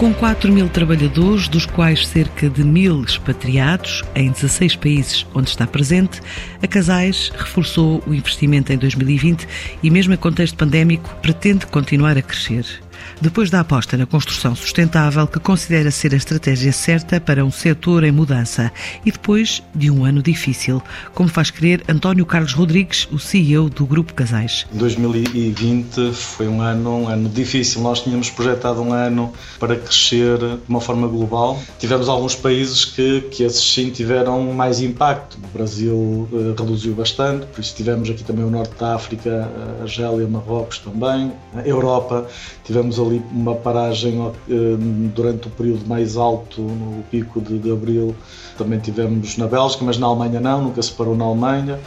Com 4 mil trabalhadores, dos quais cerca de mil expatriados, em 16 países onde está presente, a Casais reforçou o investimento em 2020 e, mesmo em contexto pandémico, pretende continuar a crescer depois da aposta na construção sustentável, que considera ser a estratégia certa para um setor em mudança, e depois de um ano difícil, como faz crer António Carlos Rodrigues, o CEO do Grupo Casais. 2020 foi um ano, um ano difícil. Nós tínhamos projetado um ano para crescer de uma forma global. Tivemos alguns países que, que esses sim tiveram mais impacto. O Brasil uh, reduziu bastante, por isso tivemos aqui também o Norte da África, a Argélia, Marrocos também. A Europa, tivemos ali ali uma paragem eh, durante o período mais alto, no pico de, de abril. Também tivemos na Bélgica, mas na Alemanha não, nunca se parou na Alemanha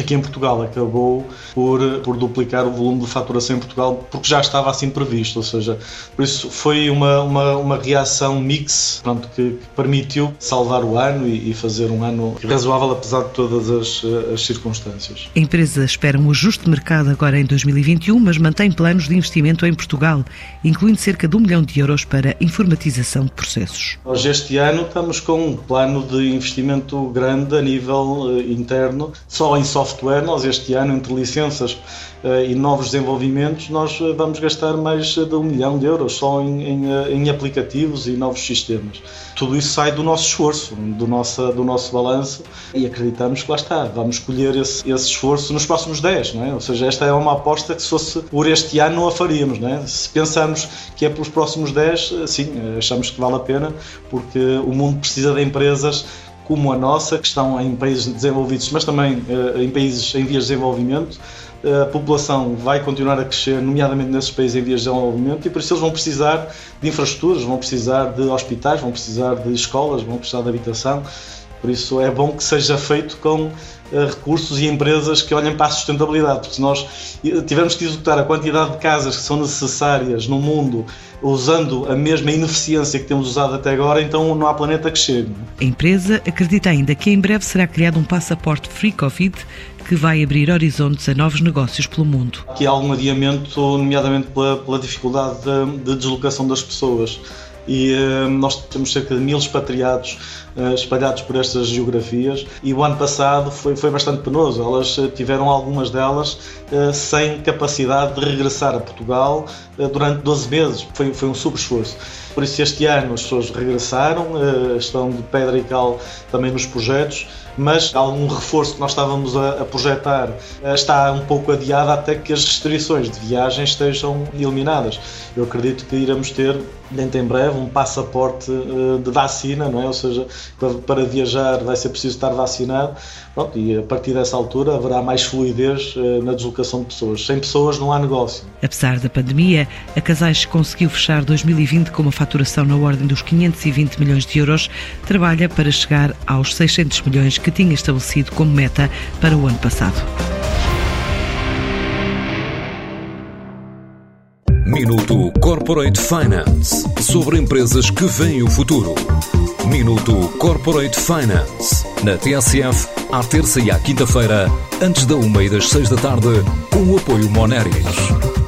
aqui em Portugal acabou por, por duplicar o volume de faturação em Portugal porque já estava assim previsto, ou seja, por isso foi uma, uma, uma reação mix pronto, que, que permitiu salvar o ano e, e, fazer um ano razoável apesar de todas as, as circunstâncias. A empresa espera um ajuste de mercado agora em 2021, mas mantém planos de investimento em Portugal, incluindo cerca de um milhão de euros para informatização de processos. Nós este ano estamos com um plano de investimento grande a nível uh, interno, só em software software, nós este ano, entre licenças uh, e novos desenvolvimentos, nós uh, vamos gastar mais de um milhão de euros só em, em, em, aplicativos e novos sistemas. Tudo isso sai do nosso esforço, do nosso, do nosso balanço e acreditamos que lá está, vamos colher esse, esse esforço nos próximos 10, não é? Ou seja, esta é uma aposta que se fosse por este ano não a faríamos, não é? Se pensamos que é pelos próximos 10, sim, achamos que vale a pena, porque o mundo precisa de empresas como a nossa, que estão em países desenvolvidos, mas também uh, em países em vias de desenvolvimento. Uh, a população vai continuar a crescer, nomeadamente nesses países em vias de desenvolvimento, e por isso eles vão precisar de infraestruturas, vão precisar de hospitais, vão precisar de escolas, vão precisar de habitação. Por isso é bom que seja feito com recursos e empresas que olhem para a sustentabilidade, porque se nós tivermos que executar a quantidade de casas que são necessárias no mundo usando a mesma ineficiência que temos usado até agora, então não há planeta que chegue. A empresa acredita ainda que em breve será criado um passaporte free Covid que vai abrir horizontes a novos negócios pelo mundo. Aqui há algum adiamento, nomeadamente pela, pela dificuldade de, de deslocação das pessoas e uh, nós temos cerca de mil expatriados uh, espalhados por estas geografias e o ano passado foi, foi bastante penoso. Elas uh, tiveram algumas delas sem capacidade de regressar a Portugal durante 12 meses. Foi, foi um super esforço. Por isso este ano as pessoas regressaram, estão de pedra e cal também nos projetos mas algum reforço que nós estávamos a, projetar eh, está um pouco adiado até que as restrições de viagem estejam eliminadas. Eu acredito que iremos ter dentro em breve um passaporte eh, de vacina, não é? Ou seja, para, viajar vai ser preciso estar vacinado. Pronto, e a partir dessa altura haverá mais fluidez eh, na deslocação de pessoas. Sem pessoas não há negócio. Apesar da pandemia, a Casais conseguiu fechar 2020 com uma faturação na ordem dos 520 milhões de euros. Trabalha para chegar aos 600 milhões que tinha estabelecido como meta para o ano passado. Minuto Corporate Finance sobre empresas que veem o futuro. Minuto Corporate Finance na TSF, à terça e à quinta-feira, antes da uma e das seis da tarde, com o apoio Moneris.